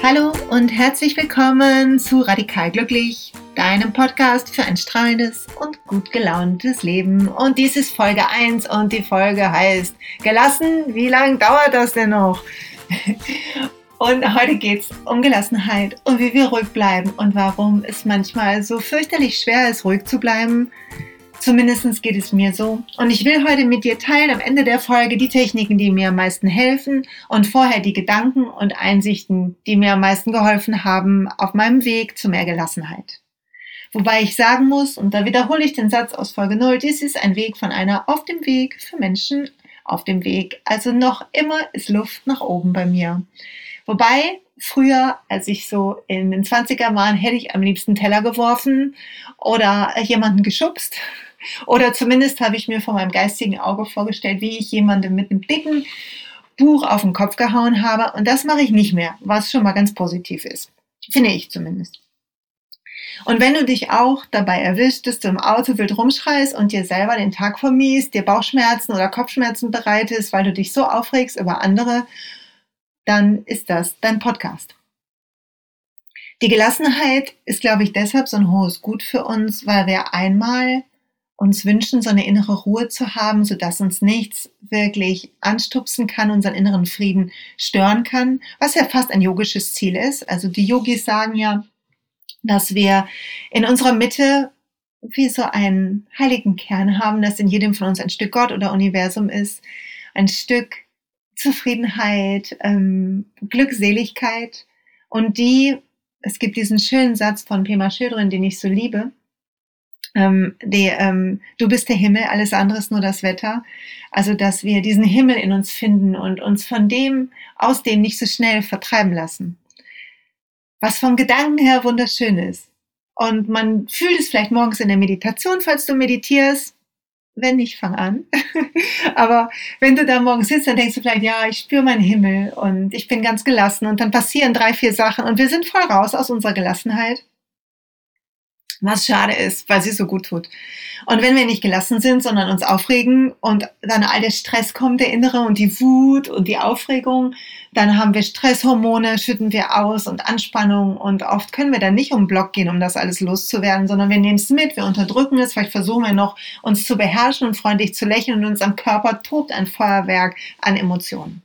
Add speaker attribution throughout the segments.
Speaker 1: Hallo und herzlich willkommen zu Radikal Glücklich, deinem Podcast für ein strahlendes und gut gelauntes Leben. Und dies ist Folge 1 und die Folge heißt Gelassen, wie lange dauert das denn noch? Und heute geht es um Gelassenheit und wie wir ruhig bleiben und warum es manchmal so fürchterlich schwer ist, ruhig zu bleiben. Zumindest geht es mir so. Und ich will heute mit dir teilen am Ende der Folge die Techniken, die mir am meisten helfen und vorher die Gedanken und Einsichten, die mir am meisten geholfen haben auf meinem Weg zu mehr Gelassenheit. Wobei ich sagen muss, und da wiederhole ich den Satz aus Folge 0, dies ist ein Weg von einer auf dem Weg für Menschen auf dem Weg. Also noch immer ist Luft nach oben bei mir. Wobei früher, als ich so in den 20er waren, hätte ich am liebsten Teller geworfen oder jemanden geschubst. Oder zumindest habe ich mir vor meinem geistigen Auge vorgestellt, wie ich jemandem mit einem dicken Buch auf den Kopf gehauen habe. Und das mache ich nicht mehr, was schon mal ganz positiv ist. Finde ich zumindest. Und wenn du dich auch dabei erwischt, dass du im Auto wild rumschreist und dir selber den Tag vermiest, dir Bauchschmerzen oder Kopfschmerzen bereitest, weil du dich so aufregst über andere, dann ist das dein Podcast. Die Gelassenheit ist, glaube ich, deshalb so ein hohes Gut für uns, weil wir einmal uns wünschen, so eine innere Ruhe zu haben, sodass uns nichts wirklich anstupsen kann, unseren inneren Frieden stören kann, was ja fast ein yogisches Ziel ist. Also die Yogis sagen ja, dass wir in unserer Mitte wie so einen heiligen Kern haben, dass in jedem von uns ein Stück Gott oder Universum ist, ein Stück Zufriedenheit, ähm, Glückseligkeit und die, es gibt diesen schönen Satz von Pema Schildrin, den ich so liebe, ähm, die, ähm, du bist der Himmel, alles andere ist nur das Wetter. Also, dass wir diesen Himmel in uns finden und uns von dem, aus dem nicht so schnell vertreiben lassen. Was vom Gedanken her wunderschön ist. Und man fühlt es vielleicht morgens in der Meditation, falls du meditierst. Wenn nicht, fang an. Aber wenn du da morgens sitzt, dann denkst du vielleicht, ja, ich spüre meinen Himmel und ich bin ganz gelassen und dann passieren drei, vier Sachen und wir sind voll raus aus unserer Gelassenheit was schade ist, weil sie so gut tut. Und wenn wir nicht gelassen sind, sondern uns aufregen und dann all der Stress kommt, der innere und die Wut und die Aufregung, dann haben wir Stresshormone, schütten wir aus und Anspannung und oft können wir dann nicht um den Block gehen, um das alles loszuwerden, sondern wir nehmen es mit, wir unterdrücken es, vielleicht versuchen wir noch, uns zu beherrschen und freundlich zu lächeln und unserem Körper tobt ein Feuerwerk an Emotionen.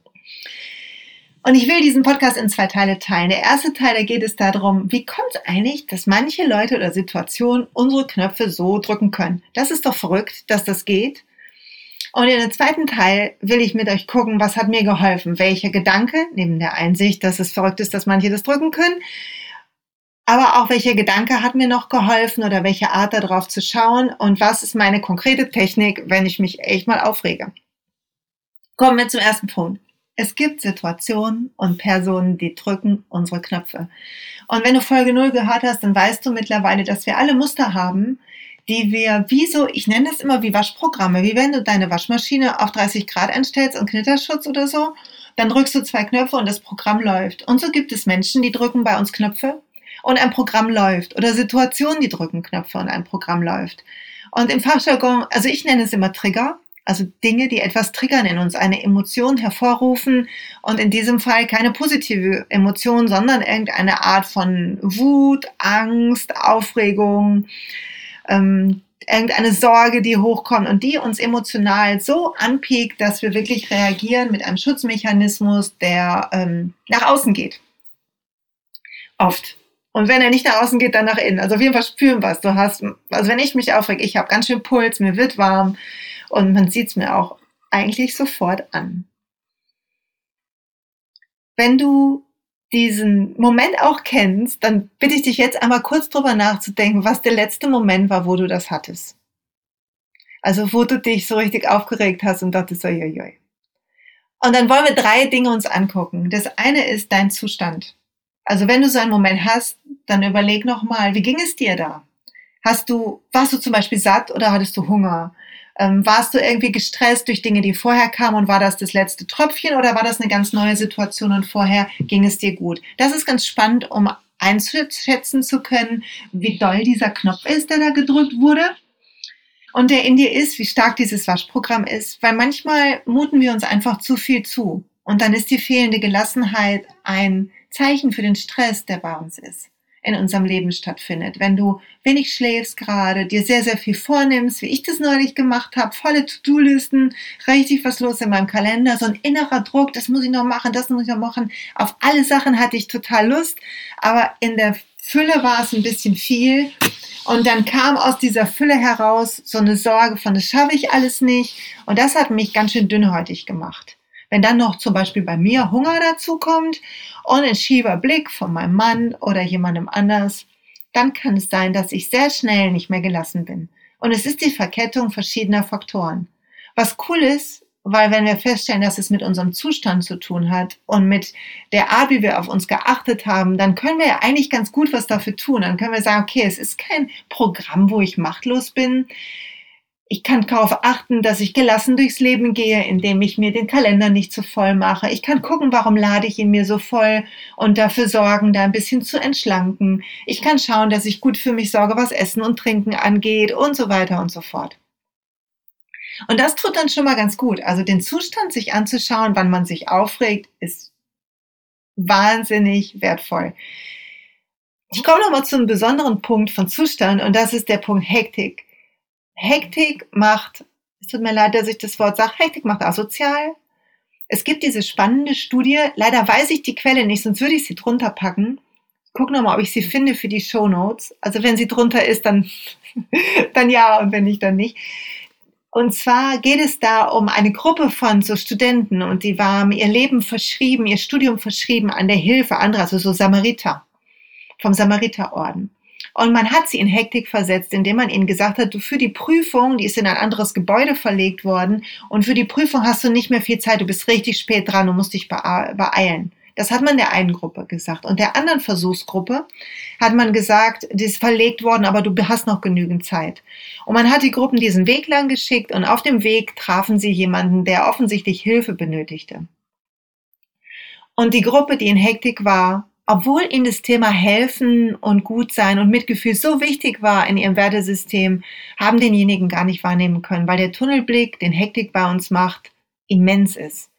Speaker 1: Und ich will diesen Podcast in zwei Teile teilen. Der erste Teil, da geht es darum, wie kommt es eigentlich, dass manche Leute oder Situationen unsere Knöpfe so drücken können. Das ist doch verrückt, dass das geht. Und in dem zweiten Teil will ich mit euch gucken, was hat mir geholfen, welcher Gedanke, neben der Einsicht, dass es verrückt ist, dass manche das drücken können, aber auch welcher Gedanke hat mir noch geholfen oder welche Art darauf zu schauen und was ist meine konkrete Technik, wenn ich mich echt mal aufrege. Kommen wir zum ersten Punkt. Es gibt Situationen und Personen, die drücken unsere Knöpfe. Und wenn du Folge 0 gehört hast, dann weißt du mittlerweile, dass wir alle Muster haben, die wir wie so, ich nenne das immer wie Waschprogramme, wie wenn du deine Waschmaschine auf 30 Grad einstellst und Knitterschutz oder so, dann drückst du zwei Knöpfe und das Programm läuft. Und so gibt es Menschen, die drücken bei uns Knöpfe und ein Programm läuft oder Situationen, die drücken Knöpfe und ein Programm läuft. Und im Fachjargon, also ich nenne es immer Trigger, also Dinge, die etwas triggern in uns, eine Emotion hervorrufen und in diesem Fall keine positive Emotion, sondern irgendeine Art von Wut, Angst, Aufregung, ähm, irgendeine Sorge, die hochkommt und die uns emotional so anpiekt, dass wir wirklich reagieren mit einem Schutzmechanismus, der ähm, nach außen geht. Oft. Und wenn er nicht nach außen geht, dann nach innen. Also auf jeden Fall spüren was. Du hast, also wenn ich mich aufrege, ich habe ganz schön Puls, mir wird warm, und man sieht es mir auch eigentlich sofort an. Wenn du diesen Moment auch kennst, dann bitte ich dich jetzt einmal kurz drüber nachzudenken, was der letzte Moment war, wo du das hattest. Also wo du dich so richtig aufgeregt hast und dachtest, joi, Und dann wollen wir drei Dinge uns angucken. Das eine ist dein Zustand. Also wenn du so einen Moment hast, dann überleg nochmal, wie ging es dir da? Hast du, warst du zum Beispiel satt oder hattest du Hunger? Ähm, warst du irgendwie gestresst durch Dinge, die vorher kamen und war das das letzte Tröpfchen oder war das eine ganz neue Situation und vorher ging es dir gut? Das ist ganz spannend, um einschätzen zu können, wie doll dieser Knopf ist, der da gedrückt wurde und der in dir ist, wie stark dieses Waschprogramm ist, weil manchmal muten wir uns einfach zu viel zu und dann ist die fehlende Gelassenheit ein Zeichen für den Stress, der bei uns ist in unserem Leben stattfindet. Wenn du wenig schläfst gerade, dir sehr, sehr viel vornimmst, wie ich das neulich gemacht habe, volle To-Do-Listen, richtig was los in meinem Kalender, so ein innerer Druck, das muss ich noch machen, das muss ich noch machen. Auf alle Sachen hatte ich total Lust, aber in der Fülle war es ein bisschen viel. Und dann kam aus dieser Fülle heraus so eine Sorge von, das schaffe ich alles nicht. Und das hat mich ganz schön dünnhäutig gemacht. Wenn dann noch zum Beispiel bei mir Hunger dazu kommt und ein schiefer Blick von meinem Mann oder jemandem anders, dann kann es sein, dass ich sehr schnell nicht mehr gelassen bin. Und es ist die Verkettung verschiedener Faktoren. Was cool ist, weil wenn wir feststellen, dass es mit unserem Zustand zu tun hat und mit der Art, wie wir auf uns geachtet haben, dann können wir ja eigentlich ganz gut was dafür tun. Dann können wir sagen, okay, es ist kein Programm, wo ich machtlos bin. Ich kann darauf achten, dass ich gelassen durchs Leben gehe, indem ich mir den Kalender nicht zu voll mache. Ich kann gucken, warum lade ich ihn mir so voll und dafür sorgen, da ein bisschen zu entschlanken. Ich kann schauen, dass ich gut für mich sorge, was Essen und Trinken angeht und so weiter und so fort. Und das tut dann schon mal ganz gut. Also den Zustand sich anzuschauen, wann man sich aufregt, ist wahnsinnig wertvoll. Ich komme nochmal zu einem besonderen Punkt von Zustand und das ist der Punkt Hektik. Hektik macht, es tut mir leid, dass ich das Wort sage, Hektik macht asozial. Es gibt diese spannende Studie, leider weiß ich die Quelle nicht, sonst würde ich sie drunter packen. Guck nochmal, ob ich sie finde für die Show Notes. Also wenn sie drunter ist, dann, dann ja und wenn nicht, dann nicht. Und zwar geht es da um eine Gruppe von so Studenten und die waren ihr Leben verschrieben, ihr Studium verschrieben an der Hilfe anderer, also so Samariter, vom Samariterorden. Und man hat sie in Hektik versetzt, indem man ihnen gesagt hat, du für die Prüfung, die ist in ein anderes Gebäude verlegt worden und für die Prüfung hast du nicht mehr viel Zeit, du bist richtig spät dran, du musst dich beeilen. Das hat man der einen Gruppe gesagt. Und der anderen Versuchsgruppe hat man gesagt, die ist verlegt worden, aber du hast noch genügend Zeit. Und man hat die Gruppen diesen Weg lang geschickt und auf dem Weg trafen sie jemanden, der offensichtlich Hilfe benötigte. Und die Gruppe, die in Hektik war, obwohl ihnen das Thema Helfen und Gutsein und Mitgefühl so wichtig war in ihrem Wertesystem, haben denjenigen gar nicht wahrnehmen können, weil der Tunnelblick, den Hektik bei uns macht, immens ist.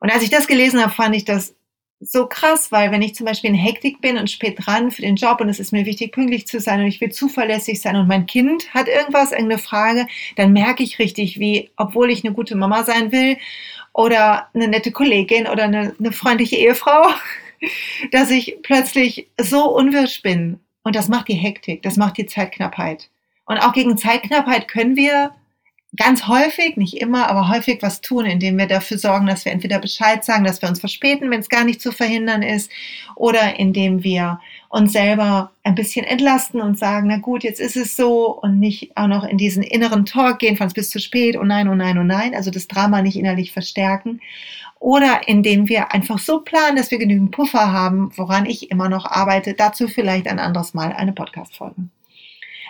Speaker 1: Und als ich das gelesen habe, fand ich das so krass, weil wenn ich zum Beispiel in Hektik bin und spät dran für den Job und es ist mir wichtig, pünktlich zu sein und ich will zuverlässig sein und mein Kind hat irgendwas, irgendeine Frage, dann merke ich richtig, wie, obwohl ich eine gute Mama sein will oder eine nette Kollegin oder eine, eine freundliche Ehefrau, dass ich plötzlich so unwirsch bin. Und das macht die Hektik, das macht die Zeitknappheit. Und auch gegen Zeitknappheit können wir ganz häufig, nicht immer, aber häufig was tun, indem wir dafür sorgen, dass wir entweder Bescheid sagen, dass wir uns verspäten, wenn es gar nicht zu verhindern ist, oder indem wir uns selber ein bisschen entlasten und sagen, na gut, jetzt ist es so und nicht auch noch in diesen inneren Talk gehen, von es bis zu spät, oh nein, oh nein, oh nein, also das Drama nicht innerlich verstärken. Oder indem wir einfach so planen, dass wir genügend Puffer haben, woran ich immer noch arbeite. Dazu vielleicht ein anderes Mal eine Podcast-Folge.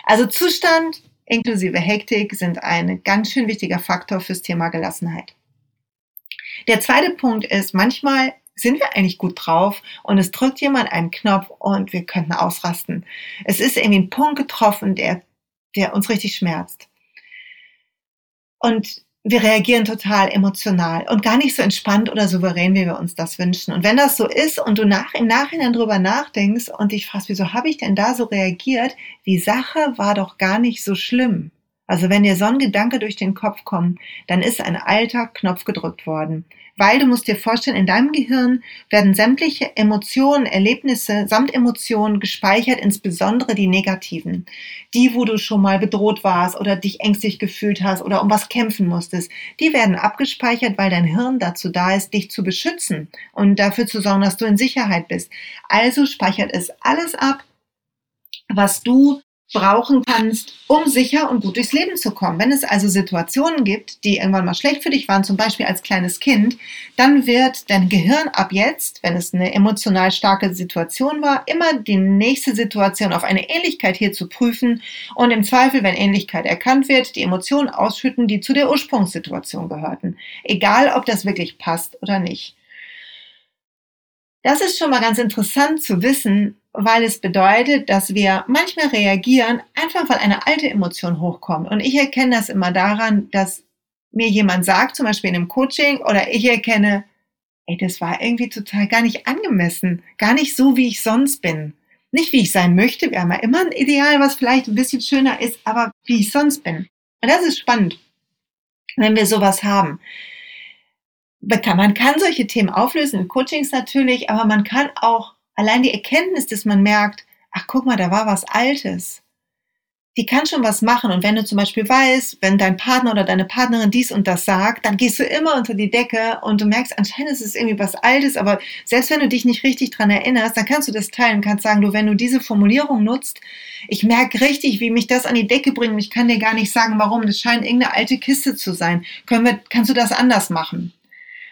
Speaker 1: Also Zustand inklusive Hektik sind ein ganz schön wichtiger Faktor fürs Thema Gelassenheit. Der zweite Punkt ist, manchmal sind wir eigentlich gut drauf und es drückt jemand einen Knopf und wir könnten ausrasten. Es ist irgendwie ein Punkt getroffen, der, der uns richtig schmerzt. Und wir reagieren total emotional und gar nicht so entspannt oder souverän, wie wir uns das wünschen. Und wenn das so ist und du nach, im Nachhinein drüber nachdenkst und dich fragst, wieso habe ich denn da so reagiert, die Sache war doch gar nicht so schlimm. Also wenn dir so ein Gedanke durch den Kopf kommt, dann ist ein alter Knopf gedrückt worden weil du musst dir vorstellen, in deinem Gehirn werden sämtliche Emotionen, Erlebnisse samt Emotionen gespeichert, insbesondere die negativen. Die, wo du schon mal bedroht warst oder dich ängstlich gefühlt hast oder um was kämpfen musstest, die werden abgespeichert, weil dein Hirn dazu da ist, dich zu beschützen und dafür zu sorgen, dass du in Sicherheit bist. Also speichert es alles ab, was du brauchen kannst, um sicher und gut durchs Leben zu kommen. Wenn es also Situationen gibt, die irgendwann mal schlecht für dich waren, zum Beispiel als kleines Kind, dann wird dein Gehirn ab jetzt, wenn es eine emotional starke Situation war, immer die nächste Situation auf eine Ähnlichkeit hier zu prüfen und im Zweifel, wenn Ähnlichkeit erkannt wird, die Emotionen ausschütten, die zu der Ursprungssituation gehörten. Egal, ob das wirklich passt oder nicht. Das ist schon mal ganz interessant zu wissen, weil es bedeutet, dass wir manchmal reagieren, einfach weil eine alte Emotion hochkommt. Und ich erkenne das immer daran, dass mir jemand sagt, zum Beispiel in einem Coaching, oder ich erkenne, ey, das war irgendwie total gar nicht angemessen, gar nicht so, wie ich sonst bin. Nicht wie ich sein möchte, wir haben ja immer ein Ideal, was vielleicht ein bisschen schöner ist, aber wie ich sonst bin. Und das ist spannend, wenn wir sowas haben. Man kann solche Themen auflösen, in Coachings natürlich, aber man kann auch allein die Erkenntnis, dass man merkt, ach guck mal, da war was Altes die kann schon was machen. Und wenn du zum Beispiel weißt, wenn dein Partner oder deine Partnerin dies und das sagt, dann gehst du immer unter die Decke und du merkst, anscheinend ist es irgendwie was Altes, aber selbst wenn du dich nicht richtig dran erinnerst, dann kannst du das teilen, kannst sagen, du, wenn du diese Formulierung nutzt, ich merke richtig, wie mich das an die Decke bringt. Ich kann dir gar nicht sagen, warum. Das scheint irgendeine alte Kiste zu sein. Können wir, kannst du das anders machen?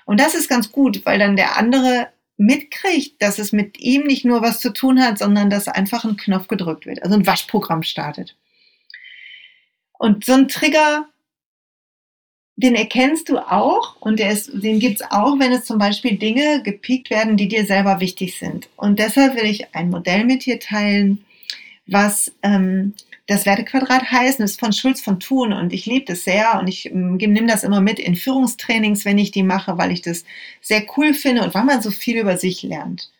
Speaker 1: Und das ist ganz gut, weil dann der andere mitkriegt, dass es mit ihm nicht nur was zu tun hat, sondern dass einfach ein Knopf gedrückt wird, also ein Waschprogramm startet. Und so ein Trigger, den erkennst du auch und ist, den gibt's auch, wenn es zum Beispiel Dinge gepiekt werden, die dir selber wichtig sind. Und deshalb will ich ein Modell mit dir teilen, was ähm, das Wertequadrat heißt. Das ist von Schulz von Thun und ich liebe das sehr und ich nehme das immer mit in Führungstrainings, wenn ich die mache, weil ich das sehr cool finde und weil man so viel über sich lernt.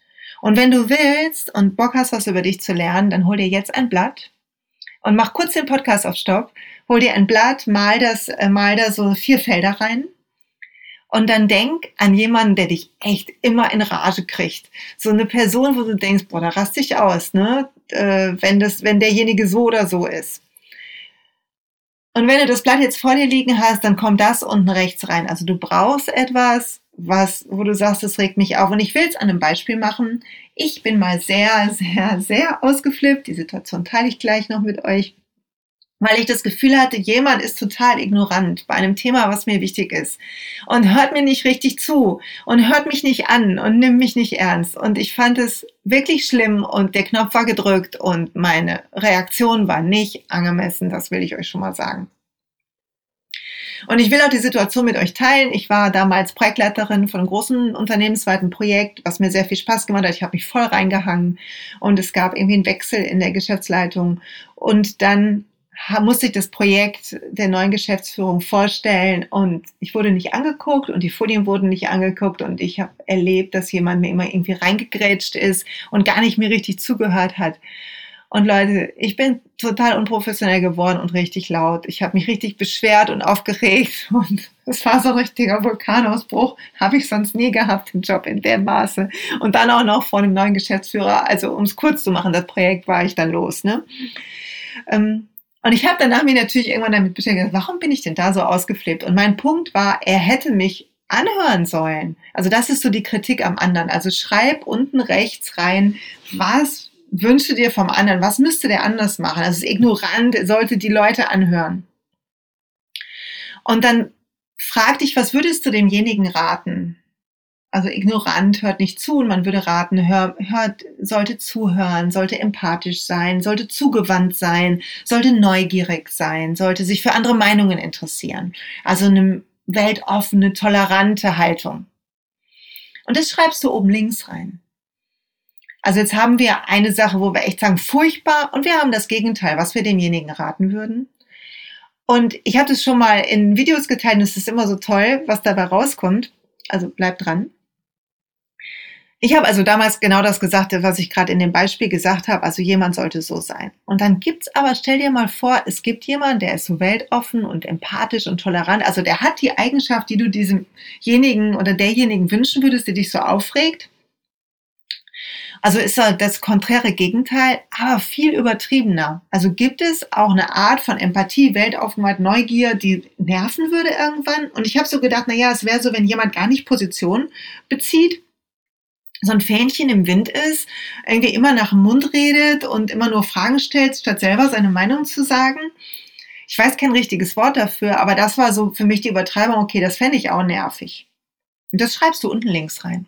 Speaker 1: Und wenn du willst und Bock hast, was über dich zu lernen, dann hol dir jetzt ein Blatt und mach kurz den Podcast auf Stopp, hol dir ein Blatt, mal das, äh, mal da so vier Felder rein und dann denk an jemanden, der dich echt immer in Rage kriegt. So eine Person, wo du denkst, boah, da raste ich aus, ne? Äh, wenn das, wenn derjenige so oder so ist. Und wenn du das Blatt jetzt vor dir liegen hast, dann kommt das unten rechts rein. Also du brauchst etwas, was, wo du sagst, das regt mich auf. Und ich will es an einem Beispiel machen. Ich bin mal sehr, sehr, sehr ausgeflippt. Die Situation teile ich gleich noch mit euch. Weil ich das Gefühl hatte, jemand ist total ignorant bei einem Thema, was mir wichtig ist. Und hört mir nicht richtig zu und hört mich nicht an und nimmt mich nicht ernst. Und ich fand es wirklich schlimm und der Knopf war gedrückt und meine Reaktion war nicht angemessen. Das will ich euch schon mal sagen. Und ich will auch die Situation mit euch teilen. Ich war damals Projektleiterin von einem großen unternehmensweiten Projekt, was mir sehr viel Spaß gemacht hat. Ich habe mich voll reingehangen und es gab irgendwie einen Wechsel in der Geschäftsleitung. Und dann musste ich das Projekt der neuen Geschäftsführung vorstellen und ich wurde nicht angeguckt und die Folien wurden nicht angeguckt und ich habe erlebt, dass jemand mir immer irgendwie reingegrätscht ist und gar nicht mir richtig zugehört hat. Und Leute, ich bin total unprofessionell geworden und richtig laut. Ich habe mich richtig beschwert und aufgeregt und es war so ein richtiger Vulkanausbruch. Habe ich sonst nie gehabt, den Job in dem Maße. Und dann auch noch vor dem neuen Geschäftsführer. Also um es kurz zu machen, das Projekt war ich dann los. Ne? Ähm, und ich habe danach mich natürlich irgendwann damit beschäftigt, warum bin ich denn da so ausgeflippt? Und mein Punkt war, er hätte mich anhören sollen. Also das ist so die Kritik am anderen. Also schreib unten rechts rein, was wünsche dir vom anderen? Was müsste der anders machen? Also es ist ignorant, sollte die Leute anhören. Und dann frag dich, was würdest du demjenigen raten? Also ignorant hört nicht zu und man würde raten, hör, hört, sollte zuhören, sollte empathisch sein, sollte zugewandt sein, sollte neugierig sein, sollte sich für andere Meinungen interessieren. Also eine weltoffene, tolerante Haltung. Und das schreibst du oben links rein. Also jetzt haben wir eine Sache, wo wir echt sagen, furchtbar, und wir haben das Gegenteil, was wir demjenigen raten würden. Und ich hatte es schon mal in Videos geteilt und es ist immer so toll, was dabei rauskommt. Also bleibt dran. Ich habe also damals genau das gesagt, was ich gerade in dem Beispiel gesagt habe. Also jemand sollte so sein. Und dann gibt's aber, stell dir mal vor, es gibt jemanden, der ist so weltoffen und empathisch und tolerant. Also der hat die Eigenschaft, die du diesemjenigen oder derjenigen wünschen würdest, die dich so aufregt. Also ist das konträre Gegenteil, aber viel übertriebener. Also gibt es auch eine Art von Empathie, Weltoffenheit, Neugier, die nerven würde irgendwann? Und ich habe so gedacht, na ja, es wäre so, wenn jemand gar nicht Position bezieht, so ein Fähnchen im Wind ist, irgendwie immer nach dem Mund redet und immer nur Fragen stellt, statt selber seine Meinung zu sagen. Ich weiß kein richtiges Wort dafür, aber das war so für mich die Übertreibung, okay, das fände ich auch nervig. Und das schreibst du unten links rein.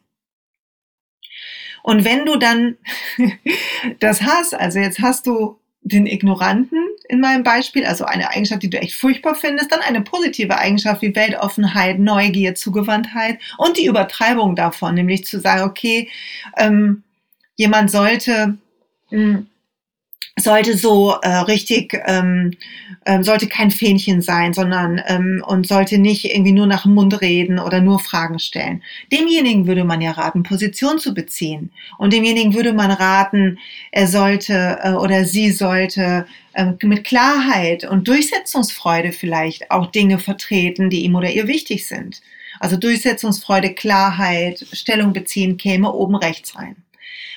Speaker 1: Und wenn du dann das hast, also jetzt hast du den Ignoranten in meinem Beispiel, also eine Eigenschaft, die du echt furchtbar findest, dann eine positive Eigenschaft wie Weltoffenheit, Neugier, Zugewandtheit und die Übertreibung davon, nämlich zu sagen, okay, ähm, jemand sollte mh, hm, sollte so äh, richtig, ähm, ähm, sollte kein Fähnchen sein, sondern ähm, und sollte nicht irgendwie nur nach dem Mund reden oder nur Fragen stellen. Demjenigen würde man ja raten, Position zu beziehen. Und demjenigen würde man raten, er sollte äh, oder sie sollte äh, mit Klarheit und Durchsetzungsfreude vielleicht auch Dinge vertreten, die ihm oder ihr wichtig sind. Also Durchsetzungsfreude, Klarheit, Stellung beziehen käme oben rechts rein.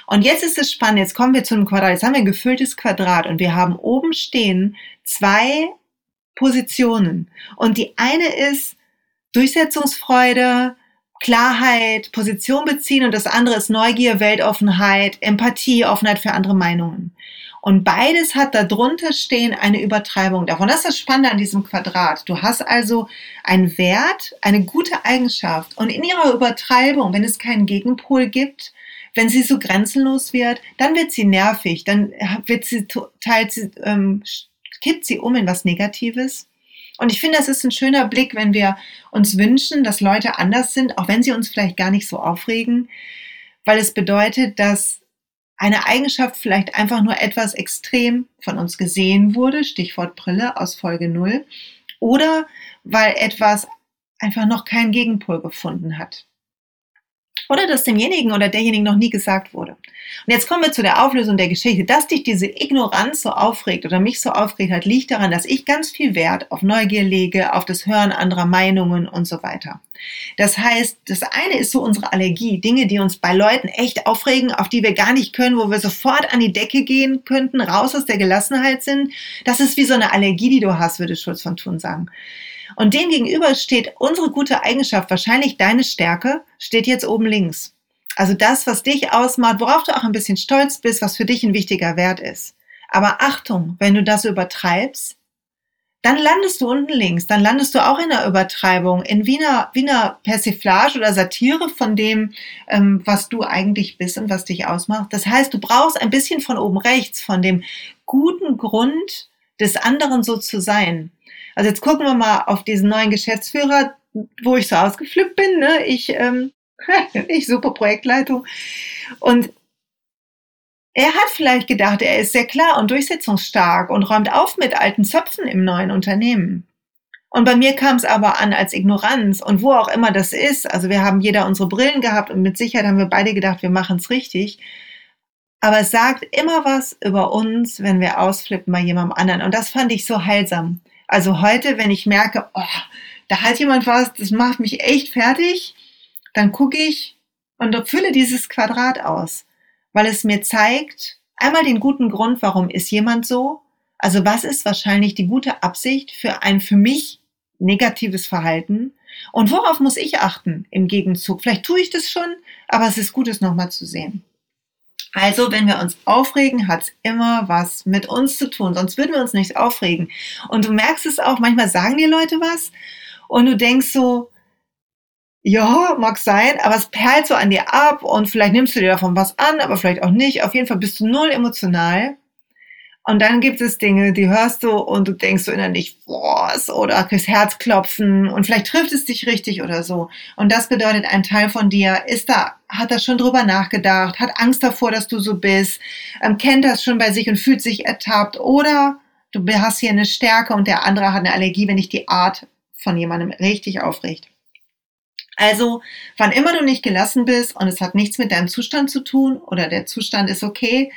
Speaker 1: Und jetzt ist es spannend, jetzt kommen wir zu einem Quadrat. Jetzt haben wir ein gefülltes Quadrat und wir haben oben stehen zwei Positionen. Und die eine ist Durchsetzungsfreude, Klarheit, Position beziehen und das andere ist Neugier, Weltoffenheit, Empathie, Offenheit für andere Meinungen. Und beides hat darunter stehen eine Übertreibung davon. Das ist das Spannende an diesem Quadrat. Du hast also einen Wert, eine gute Eigenschaft und in ihrer Übertreibung, wenn es keinen Gegenpol gibt, wenn sie so grenzenlos wird, dann wird sie nervig, dann wird sie teilt sie, ähm, kippt sie um in was Negatives. Und ich finde, das ist ein schöner Blick, wenn wir uns wünschen, dass Leute anders sind, auch wenn sie uns vielleicht gar nicht so aufregen, weil es bedeutet, dass eine Eigenschaft vielleicht einfach nur etwas extrem von uns gesehen wurde, Stichwort Brille aus Folge 0, oder weil etwas einfach noch keinen Gegenpol gefunden hat oder dass demjenigen oder derjenigen noch nie gesagt wurde. Und jetzt kommen wir zu der Auflösung der Geschichte. Dass dich diese Ignoranz so aufregt oder mich so aufregt hat, liegt daran, dass ich ganz viel Wert auf Neugier lege, auf das Hören anderer Meinungen und so weiter. Das heißt, das eine ist so unsere Allergie, Dinge, die uns bei Leuten echt aufregen, auf die wir gar nicht können, wo wir sofort an die Decke gehen könnten, raus aus der Gelassenheit sind. Das ist wie so eine Allergie, die du hast, würde Schulz von Thun sagen. Und dem gegenüber steht unsere gute Eigenschaft, wahrscheinlich deine Stärke, steht jetzt oben links. Also das, was dich ausmacht, worauf du auch ein bisschen stolz bist, was für dich ein wichtiger Wert ist. Aber Achtung, wenn du das übertreibst, dann landest du unten links, dann landest du auch in der Übertreibung, in Wiener, Wiener Persiflage oder Satire von dem, ähm, was du eigentlich bist und was dich ausmacht. Das heißt, du brauchst ein bisschen von oben rechts, von dem guten Grund des anderen so zu sein. Also jetzt gucken wir mal auf diesen neuen Geschäftsführer, wo ich so ausgeflippt bin. Ne? Ich, ähm, ich super Projektleitung. Und er hat vielleicht gedacht, er ist sehr klar und durchsetzungsstark und räumt auf mit alten Zöpfen im neuen Unternehmen. Und bei mir kam es aber an als Ignoranz und wo auch immer das ist. Also wir haben jeder unsere Brillen gehabt und mit Sicherheit haben wir beide gedacht, wir machen es richtig. Aber es sagt immer was über uns, wenn wir ausflippen bei jemandem anderen. Und das fand ich so heilsam. Also heute, wenn ich merke, oh, da hat jemand was, das macht mich echt fertig, dann gucke ich und fülle dieses Quadrat aus, weil es mir zeigt, einmal den guten Grund, warum ist jemand so, also was ist wahrscheinlich die gute Absicht für ein für mich negatives Verhalten und worauf muss ich achten im Gegenzug? Vielleicht tue ich das schon, aber es ist gut, es nochmal zu sehen. Also, wenn wir uns aufregen, hat es immer was mit uns zu tun, sonst würden wir uns nicht aufregen. Und du merkst es auch, manchmal sagen dir Leute was und du denkst so, ja, mag sein, aber es perlt so an dir ab und vielleicht nimmst du dir davon was an, aber vielleicht auch nicht. Auf jeden Fall bist du null emotional und dann gibt es Dinge, die hörst du und du denkst so innerlich, boah, oder kriegst Herzklopfen und vielleicht trifft es dich richtig oder so. Und das bedeutet, ein Teil von dir ist da, hat da schon drüber nachgedacht, hat Angst davor, dass du so bist, ähm, kennt das schon bei sich und fühlt sich ertappt oder du hast hier eine Stärke und der andere hat eine Allergie, wenn dich die Art von jemandem richtig aufregt. Also, wann immer du nicht gelassen bist und es hat nichts mit deinem Zustand zu tun oder der Zustand ist okay,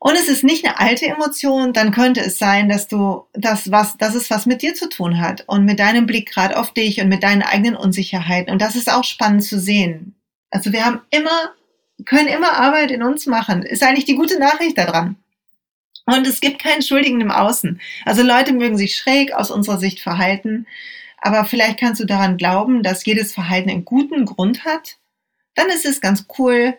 Speaker 1: und es ist nicht eine alte Emotion, dann könnte es sein, dass du das was, dass es was mit dir zu tun hat und mit deinem Blick gerade auf dich und mit deinen eigenen Unsicherheiten. Und das ist auch spannend zu sehen. Also wir haben immer, können immer Arbeit in uns machen. Ist eigentlich die gute Nachricht daran. Und es gibt keinen Schuldigen im Außen. Also Leute mögen sich schräg aus unserer Sicht verhalten, aber vielleicht kannst du daran glauben, dass jedes Verhalten einen guten Grund hat. Dann ist es ganz cool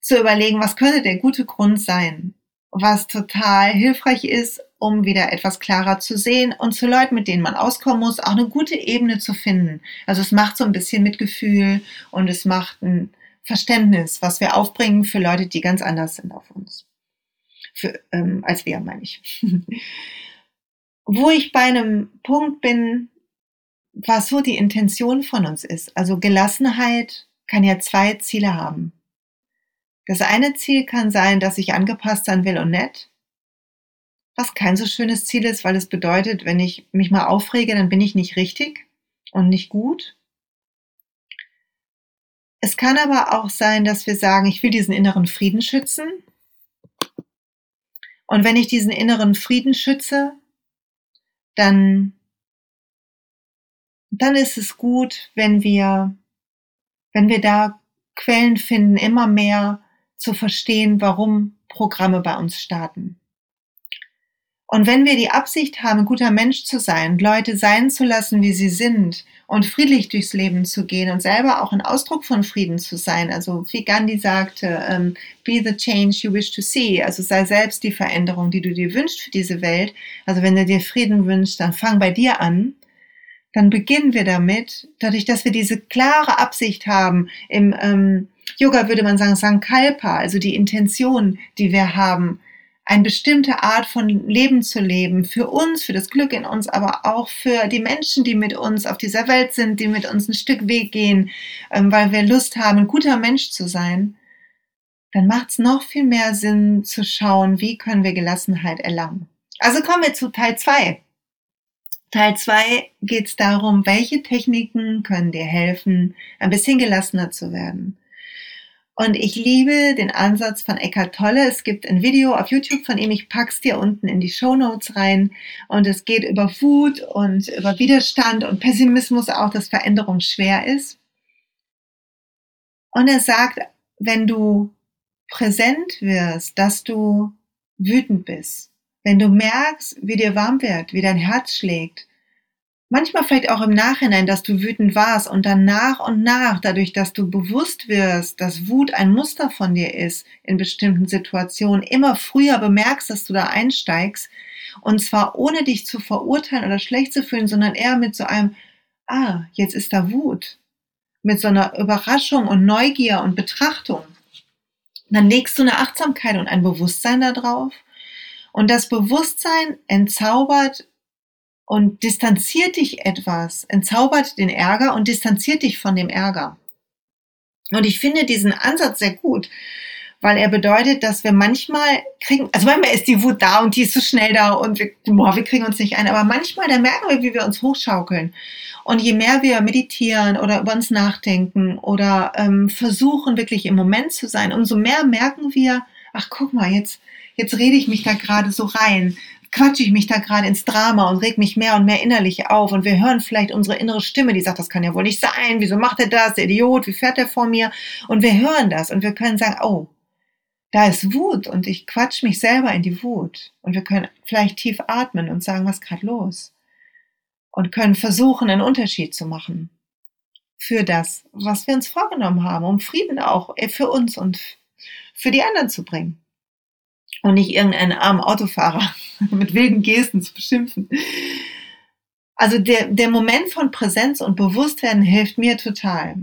Speaker 1: zu überlegen, was könnte der gute Grund sein? Was total hilfreich ist, um wieder etwas klarer zu sehen und zu Leuten, mit denen man auskommen muss, auch eine gute Ebene zu finden. Also es macht so ein bisschen Mitgefühl und es macht ein Verständnis, was wir aufbringen für Leute, die ganz anders sind auf uns. Für, ähm, als wir, meine ich. Wo ich bei einem Punkt bin, was so die Intention von uns ist. Also Gelassenheit kann ja zwei Ziele haben. Das eine Ziel kann sein, dass ich angepasst sein will und nett. was kein so schönes Ziel ist, weil es bedeutet, wenn ich mich mal aufrege, dann bin ich nicht richtig und nicht gut. Es kann aber auch sein, dass wir sagen, ich will diesen inneren Frieden schützen. Und wenn ich diesen inneren Frieden schütze, dann, dann ist es gut, wenn wir, wenn wir da Quellen finden, immer mehr zu verstehen, warum Programme bei uns starten. Und wenn wir die Absicht haben, guter Mensch zu sein, Leute sein zu lassen, wie sie sind und friedlich durchs Leben zu gehen und selber auch ein Ausdruck von Frieden zu sein, also wie Gandhi sagte, um, be the change you wish to see, also sei selbst die Veränderung, die du dir wünschst für diese Welt. Also wenn du dir Frieden wünschst, dann fang bei dir an. Dann beginnen wir damit, dadurch, dass wir diese klare Absicht haben, im ähm, Yoga würde man sagen Sankalpa, also die Intention, die wir haben, eine bestimmte Art von Leben zu leben, für uns, für das Glück in uns, aber auch für die Menschen, die mit uns auf dieser Welt sind, die mit uns ein Stück Weg gehen, ähm, weil wir Lust haben, ein guter Mensch zu sein, dann macht es noch viel mehr Sinn zu schauen, wie können wir Gelassenheit erlangen. Also kommen wir zu Teil 2. Teil 2 geht es darum, welche Techniken können dir helfen, ein bisschen gelassener zu werden. Und ich liebe den Ansatz von Eckhart Tolle. Es gibt ein Video auf YouTube von ihm. Ich pack's dir unten in die Show Notes rein. Und es geht über Wut und über Widerstand und Pessimismus auch, dass Veränderung schwer ist. Und er sagt, wenn du präsent wirst, dass du wütend bist, wenn du merkst, wie dir warm wird, wie dein Herz schlägt, manchmal vielleicht auch im Nachhinein, dass du wütend warst und dann nach und nach, dadurch, dass du bewusst wirst, dass Wut ein Muster von dir ist in bestimmten Situationen, immer früher bemerkst, dass du da einsteigst und zwar ohne dich zu verurteilen oder schlecht zu fühlen, sondern eher mit so einem, ah, jetzt ist da Wut, mit so einer Überraschung und Neugier und Betrachtung. Dann legst du eine Achtsamkeit und ein Bewusstsein darauf. Und das Bewusstsein entzaubert und distanziert dich etwas, entzaubert den Ärger und distanziert dich von dem Ärger. Und ich finde diesen Ansatz sehr gut, weil er bedeutet, dass wir manchmal kriegen, also manchmal ist die Wut da und die ist so schnell da und wir, boah, wir kriegen uns nicht ein, aber manchmal, da merken wir, wie wir uns hochschaukeln. Und je mehr wir meditieren oder über uns nachdenken oder ähm, versuchen, wirklich im Moment zu sein, umso mehr merken wir, ach guck mal, jetzt, jetzt rede ich mich da gerade so rein quatsche ich mich da gerade ins Drama und reg mich mehr und mehr innerlich auf und wir hören vielleicht unsere innere Stimme, die sagt, das kann ja wohl nicht sein, wieso macht er das, der Idiot, wie fährt er vor mir? Und wir hören das und wir können sagen, oh, da ist Wut und ich quatsch mich selber in die Wut und wir können vielleicht tief atmen und sagen, was gerade los? Und können versuchen, einen Unterschied zu machen für das, was wir uns vorgenommen haben, um Frieden auch für uns und für die anderen zu bringen und nicht irgendeinen armen Autofahrer mit wilden Gesten zu beschimpfen. Also der, der Moment von Präsenz und Bewusstwerden hilft mir total.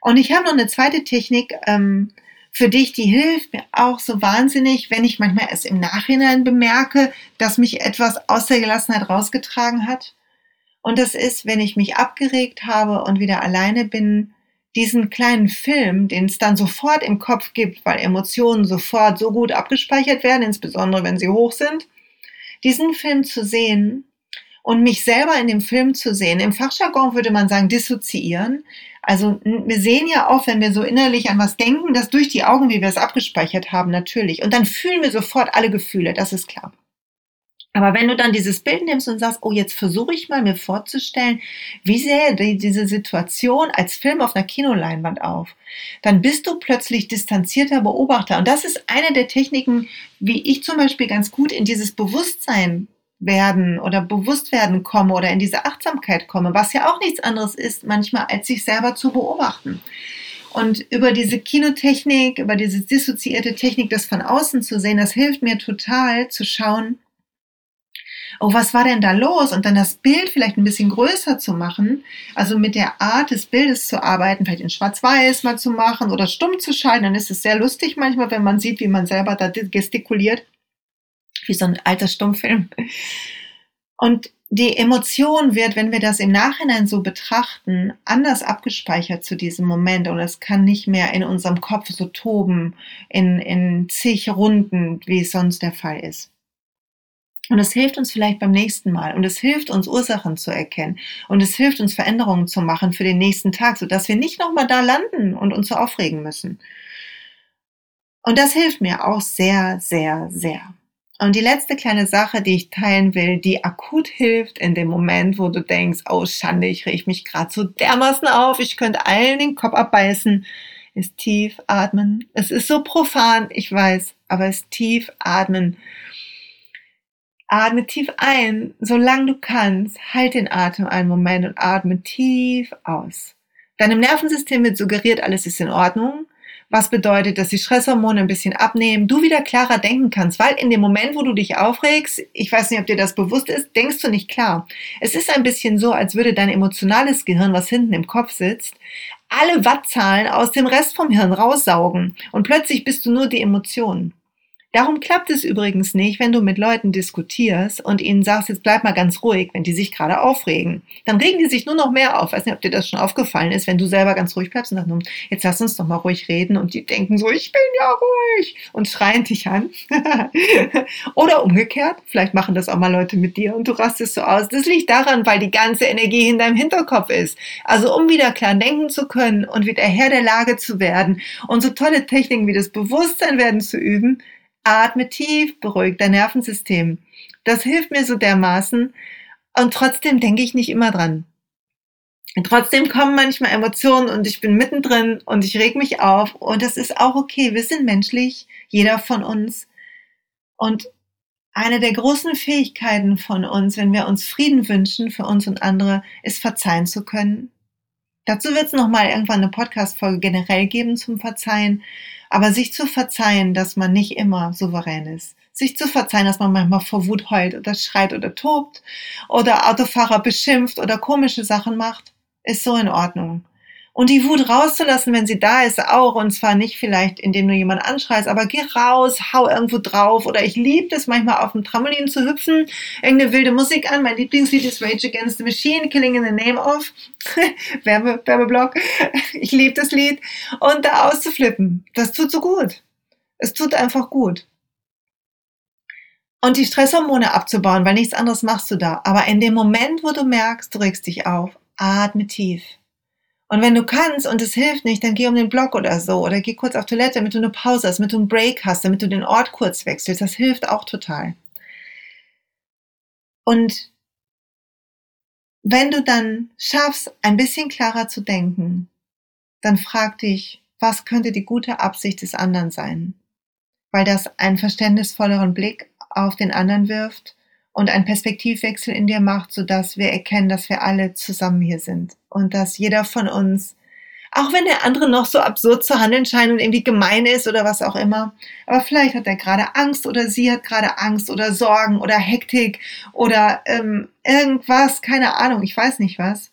Speaker 1: Und ich habe noch eine zweite Technik ähm, für dich, die hilft mir auch so wahnsinnig, wenn ich manchmal erst im Nachhinein bemerke, dass mich etwas aus der Gelassenheit rausgetragen hat. Und das ist, wenn ich mich abgeregt habe und wieder alleine bin, diesen kleinen Film, den es dann sofort im Kopf gibt, weil Emotionen sofort so gut abgespeichert werden, insbesondere wenn sie hoch sind, diesen Film zu sehen und mich selber in dem Film zu sehen. Im Fachjargon würde man sagen, dissoziieren. Also wir sehen ja oft, wenn wir so innerlich an was denken, das durch die Augen, wie wir es abgespeichert haben, natürlich. Und dann fühlen wir sofort alle Gefühle, das ist klar. Aber wenn du dann dieses Bild nimmst und sagst, oh, jetzt versuche ich mal mir vorzustellen, wie sähe diese Situation als Film auf einer Kinoleinwand auf, dann bist du plötzlich distanzierter Beobachter. Und das ist eine der Techniken, wie ich zum Beispiel ganz gut in dieses Bewusstsein werden oder Bewusstwerden komme oder in diese Achtsamkeit komme, was ja auch nichts anderes ist manchmal, als sich selber zu beobachten. Und über diese Kinotechnik, über diese dissoziierte Technik, das von außen zu sehen, das hilft mir total zu schauen, oh, was war denn da los? Und dann das Bild vielleicht ein bisschen größer zu machen, also mit der Art des Bildes zu arbeiten, vielleicht in Schwarz-Weiß mal zu machen oder stumm zu schalten, dann ist es sehr lustig manchmal, wenn man sieht, wie man selber da gestikuliert, wie so ein alter Stummfilm. Und die Emotion wird, wenn wir das im Nachhinein so betrachten, anders abgespeichert zu diesem Moment und es kann nicht mehr in unserem Kopf so toben in, in zig Runden, wie es sonst der Fall ist. Und es hilft uns vielleicht beim nächsten Mal. Und es hilft uns, Ursachen zu erkennen. Und es hilft uns, Veränderungen zu machen für den nächsten Tag, sodass wir nicht nochmal da landen und uns so aufregen müssen. Und das hilft mir auch sehr, sehr, sehr. Und die letzte kleine Sache, die ich teilen will, die akut hilft in dem Moment, wo du denkst, oh Schande, ich reg mich gerade so dermaßen auf, ich könnte allen den Kopf abbeißen, ist tief atmen. Es ist so profan, ich weiß, aber es ist tief atmen. Atme tief ein, solange du kannst. Halt den Atem einen Moment und atme tief aus. Deinem Nervensystem wird suggeriert, alles ist in Ordnung. Was bedeutet, dass die Stresshormone ein bisschen abnehmen, du wieder klarer denken kannst, weil in dem Moment, wo du dich aufregst, ich weiß nicht, ob dir das bewusst ist, denkst du nicht klar. Es ist ein bisschen so, als würde dein emotionales Gehirn, was hinten im Kopf sitzt, alle Wattzahlen aus dem Rest vom Hirn raussaugen und plötzlich bist du nur die Emotionen. Darum klappt es übrigens nicht, wenn du mit Leuten diskutierst und ihnen sagst, jetzt bleib mal ganz ruhig, wenn die sich gerade aufregen. Dann regen die sich nur noch mehr auf. weiß nicht, ob dir das schon aufgefallen ist, wenn du selber ganz ruhig bleibst und sagst, jetzt lass uns doch mal ruhig reden und die denken so, ich bin ja ruhig und schreien dich an. Oder umgekehrt, vielleicht machen das auch mal Leute mit dir und du rastest so aus. Das liegt daran, weil die ganze Energie in deinem Hinterkopf ist. Also um wieder klar denken zu können und wieder Herr der Lage zu werden und so tolle Techniken wie das Bewusstsein werden zu üben, atme tief, beruhig dein Nervensystem. Das hilft mir so dermaßen. Und trotzdem denke ich nicht immer dran. Und trotzdem kommen manchmal Emotionen und ich bin mittendrin und ich reg mich auf und das ist auch okay. Wir sind menschlich, jeder von uns. Und eine der großen Fähigkeiten von uns, wenn wir uns Frieden wünschen für uns und andere, ist verzeihen zu können. Dazu wird es nochmal irgendwann eine Podcast-Folge generell geben zum Verzeihen. Aber sich zu verzeihen, dass man nicht immer souverän ist. Sich zu verzeihen, dass man manchmal vor Wut heult oder schreit oder tobt oder Autofahrer beschimpft oder komische Sachen macht, ist so in Ordnung. Und die Wut rauszulassen, wenn sie da ist, auch. Und zwar nicht vielleicht, indem du jemanden anschreist, aber geh raus, hau irgendwo drauf. Oder ich liebe es manchmal auf dem Trampolin zu hüpfen, irgendeine wilde Musik an. Mein Lieblingslied ist Rage Against the Machine, Killing in the Name of. Werbe, Werbeblock. Ich liebe das Lied. Und da auszuflippen. Das tut so gut. Es tut einfach gut. Und die Stresshormone abzubauen, weil nichts anderes machst du da. Aber in dem Moment, wo du merkst, du regst dich auf, atme tief und wenn du kannst und es hilft nicht, dann geh um den Block oder so oder geh kurz auf Toilette, damit du eine Pause hast, damit du einen Break hast, damit du den Ort kurz wechselst. Das hilft auch total. Und wenn du dann schaffst, ein bisschen klarer zu denken, dann frag dich, was könnte die gute Absicht des anderen sein? Weil das einen verständnisvolleren Blick auf den anderen wirft und einen Perspektivwechsel in dir macht, sodass wir erkennen, dass wir alle zusammen hier sind und dass jeder von uns, auch wenn der andere noch so absurd zu handeln scheint und irgendwie gemein ist oder was auch immer, aber vielleicht hat er gerade Angst oder sie hat gerade Angst oder Sorgen oder Hektik oder ähm, irgendwas, keine Ahnung, ich weiß nicht was.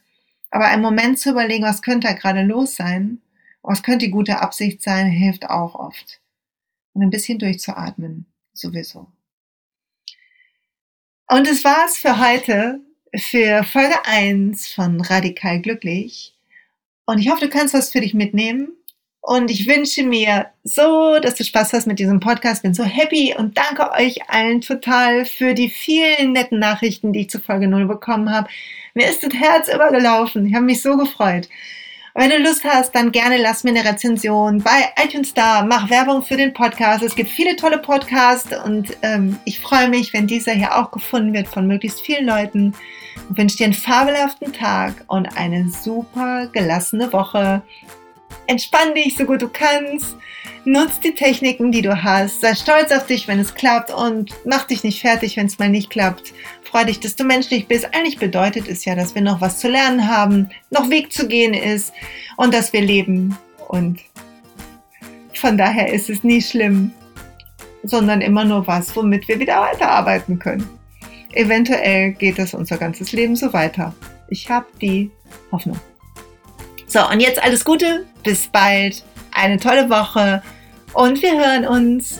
Speaker 1: Aber einen Moment zu überlegen, was könnte da gerade los sein, was könnte die gute Absicht sein, hilft auch oft. Und ein bisschen durchzuatmen, sowieso. Und es war's für heute, für Folge 1 von Radikal Glücklich. Und ich hoffe, du kannst was für dich mitnehmen. Und ich wünsche mir so, dass du Spaß hast mit diesem Podcast. Bin so happy und danke euch allen total für die vielen netten Nachrichten, die ich zu Folge 0 bekommen habe. Mir ist das Herz übergelaufen. Ich habe mich so gefreut. Wenn du Lust hast, dann gerne lass mir eine Rezension bei iTunes da, mach Werbung für den Podcast. Es gibt viele tolle Podcasts und ähm, ich freue mich, wenn dieser hier auch gefunden wird von möglichst vielen Leuten. Ich wünsche dir einen fabelhaften Tag und eine super gelassene Woche. Entspann dich so gut du kannst. Nutz die Techniken, die du hast. Sei stolz auf dich, wenn es klappt und mach dich nicht fertig, wenn es mal nicht klappt. Freu dich, dass du menschlich bist. Eigentlich bedeutet es ja, dass wir noch was zu lernen haben, noch Weg zu gehen ist und dass wir leben. Und von daher ist es nie schlimm, sondern immer nur was, womit wir wieder weiterarbeiten können. Eventuell geht es unser ganzes Leben so weiter. Ich habe die Hoffnung. So, und jetzt alles Gute, bis bald, eine tolle Woche. Und wir hören uns.